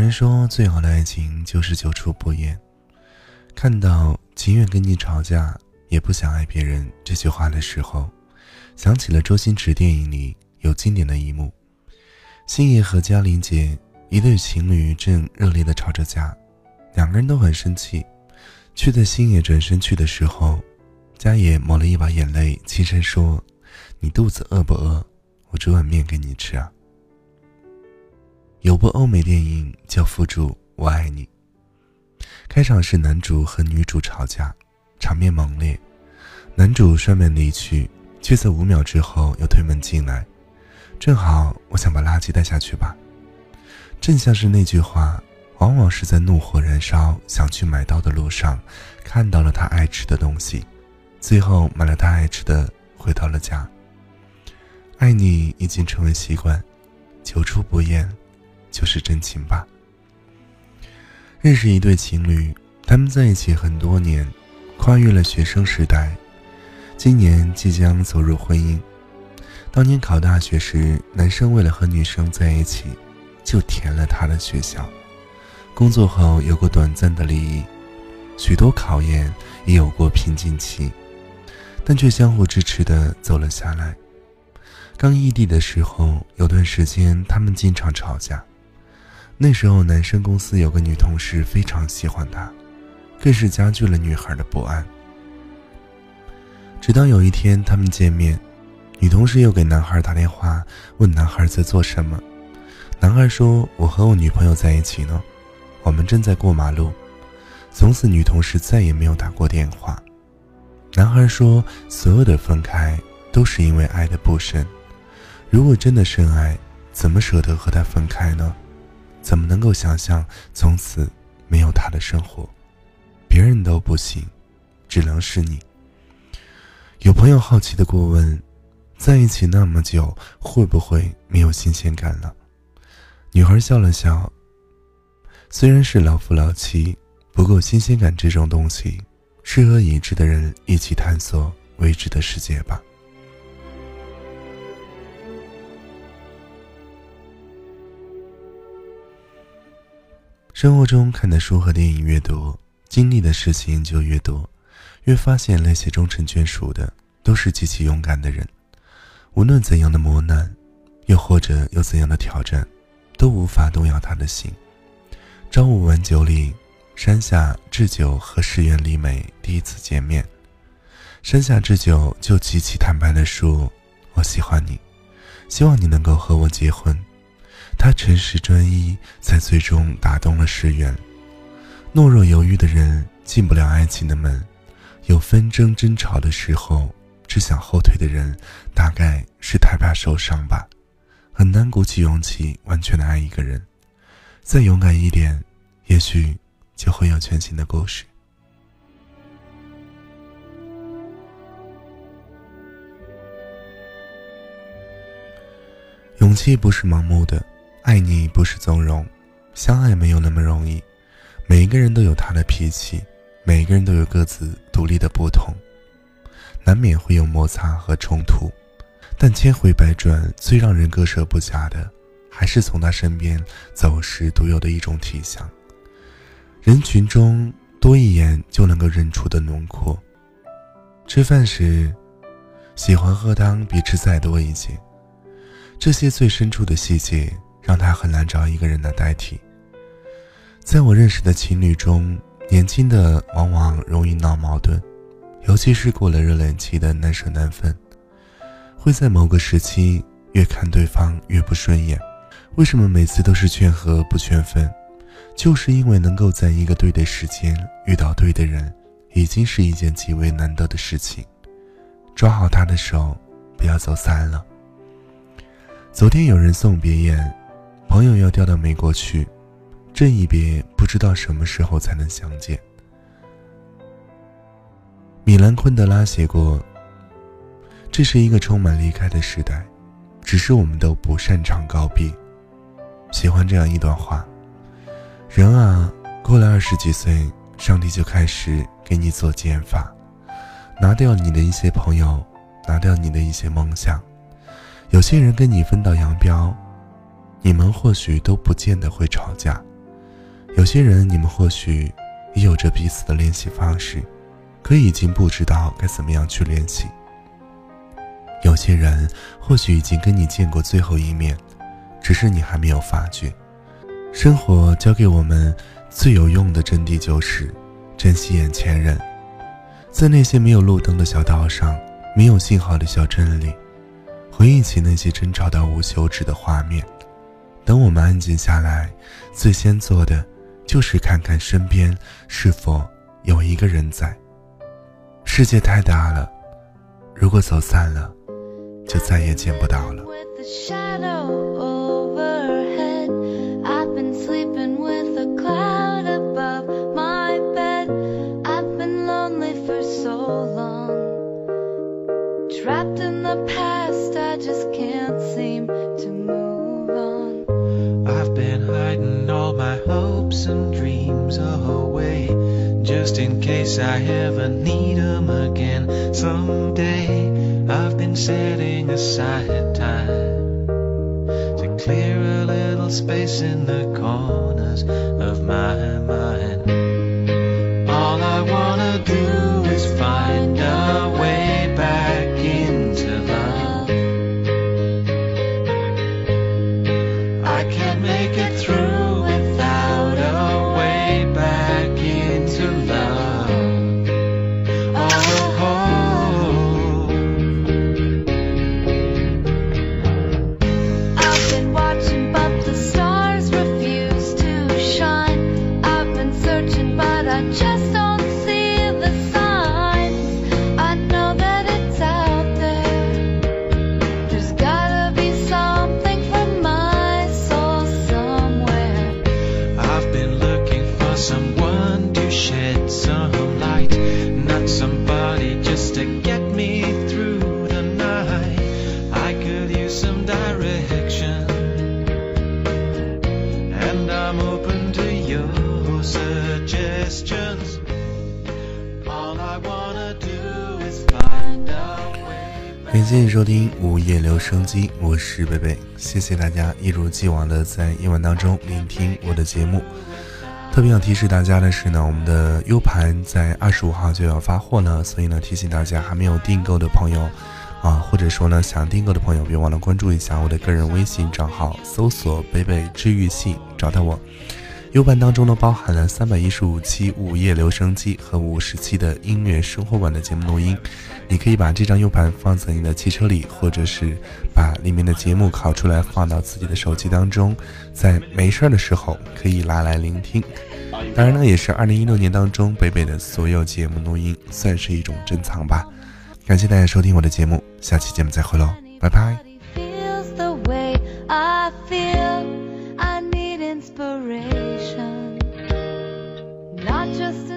人说，最好的爱情就是久处不厌。看到情愿跟你吵架，也不想爱别人这句话的时候，想起了周星驰电影里有经典的一幕：星爷和嘉玲姐一对情侣正热烈的吵着架，两个人都很生气，却在星爷转身去的时候，嘉爷抹了一把眼泪，轻声说：“你肚子饿不饿？我煮碗面给你吃啊。”有部欧美电影叫《附注我爱你》，开场是男主和女主吵架，场面猛烈，男主摔门离去，却在五秒之后又推门进来，正好我想把垃圾带下去吧。正像是那句话，往往是在怒火燃烧想去买刀的路上，看到了他爱吃的东西，最后买了他爱吃的，回到了家。爱你已经成为习惯，久处不厌。就是真情吧。认识一对情侣，他们在一起很多年，跨越了学生时代，今年即将走入婚姻。当年考大学时，男生为了和女生在一起，就填了他的学校。工作后有过短暂的离异，许多考验也有过瓶颈期，但却相互支持的走了下来。刚异地的时候，有段时间他们经常吵架。那时候，男生公司有个女同事非常喜欢他，更是加剧了女孩的不安。直到有一天他们见面，女同事又给男孩打电话问男孩在做什么，男孩说：“我和我女朋友在一起呢，我们正在过马路。”从此，女同事再也没有打过电话。男孩说：“所有的分开都是因为爱的不深，如果真的深爱，怎么舍得和他分开呢？”怎么能够想象从此没有他的生活？别人都不行，只能是你。有朋友好奇的过问：“在一起那么久，会不会没有新鲜感了？”女孩笑了笑：“虽然是老夫老妻，不过新鲜感这种东西，适合已知的人一起探索未知的世界吧。”生活中看的书和电影越多，经历的事情就越多，越发现那些终成眷属的都是极其勇敢的人。无论怎样的磨难，又或者有怎样的挑战，都无法动摇他的心。朝五晚九里，山下智久和石原里美第一次见面，山下智久就极其坦白地说：“我喜欢你，希望你能够和我结婚。”他诚实专一，才最终打动了石原。懦弱犹豫的人进不了爱情的门，有纷争争吵的时候，只想后退的人，大概是太怕受伤吧，很难鼓起勇气完全的爱一个人。再勇敢一点，也许就会有全新的故事。勇气不是盲目的。爱你不是纵容，相爱没有那么容易。每一个人都有他的脾气，每一个人都有各自独立的不同，难免会有摩擦和冲突。但千回百转，最让人割舍不下的，还是从他身边走时独有的一种体香。人群中多一眼就能够认出的轮廓。吃饭时，喜欢喝汤比吃再多一些。这些最深处的细节。让他很难找一个人来代替。在我认识的情侣中，年轻的往往容易闹矛盾，尤其是过了热恋期的难舍难分，会在某个时期越看对方越不顺眼。为什么每次都是劝和不劝分？就是因为能够在一个对的时间遇到对的人，已经是一件极为难得的事情。抓好他的手，不要走散了。昨天有人送别宴。朋友要调到美国去，这一别不知道什么时候才能相见。米兰昆德拉写过：“这是一个充满离开的时代，只是我们都不擅长告别。”喜欢这样一段话：“人啊，过了二十几岁，上帝就开始给你做减法，拿掉你的一些朋友，拿掉你的一些梦想。有些人跟你分道扬镳。”你们或许都不见得会吵架，有些人，你们或许也有着彼此的联系方式，可已经不知道该怎么样去联系。有些人或许已经跟你见过最后一面，只是你还没有发觉。生活教给我们最有用的真谛就是珍惜眼前人，在那些没有路灯的小道上，没有信号的小镇里，回忆起那些争吵到无休止的画面。等我们安静下来，最先做的就是看看身边是否有一个人在。世界太大了，如果走散了。就再也见不到了。Just in case I ever need them again someday. I've been setting aside time to clear a little space in the corners of my mind. All I wanna do is find a way 感谢你收听午夜留声机，我是贝贝，谢谢大家一如既往的在夜晚当中聆听我的节目。特别想提示大家的是呢，我们的 U 盘在二十五号就要发货了，所以呢提醒大家还没有订购的朋友，啊，或者说呢想订购的朋友，别忘了关注一下我的个人微信账号，搜索“贝贝治愈系”找到我。U 盘当中呢包含了三百一十五期午夜留声机和五十期的音乐生活馆的节目录音，你可以把这张 U 盘放在你的汽车里，或者是把里面的节目拷出来放到自己的手机当中，在没事儿的时候可以拿来聆听。当然呢，也是二零一六年当中北北的所有节目录音，算是一种珍藏吧。感谢大家收听我的节目，下期节目再会喽，拜拜。just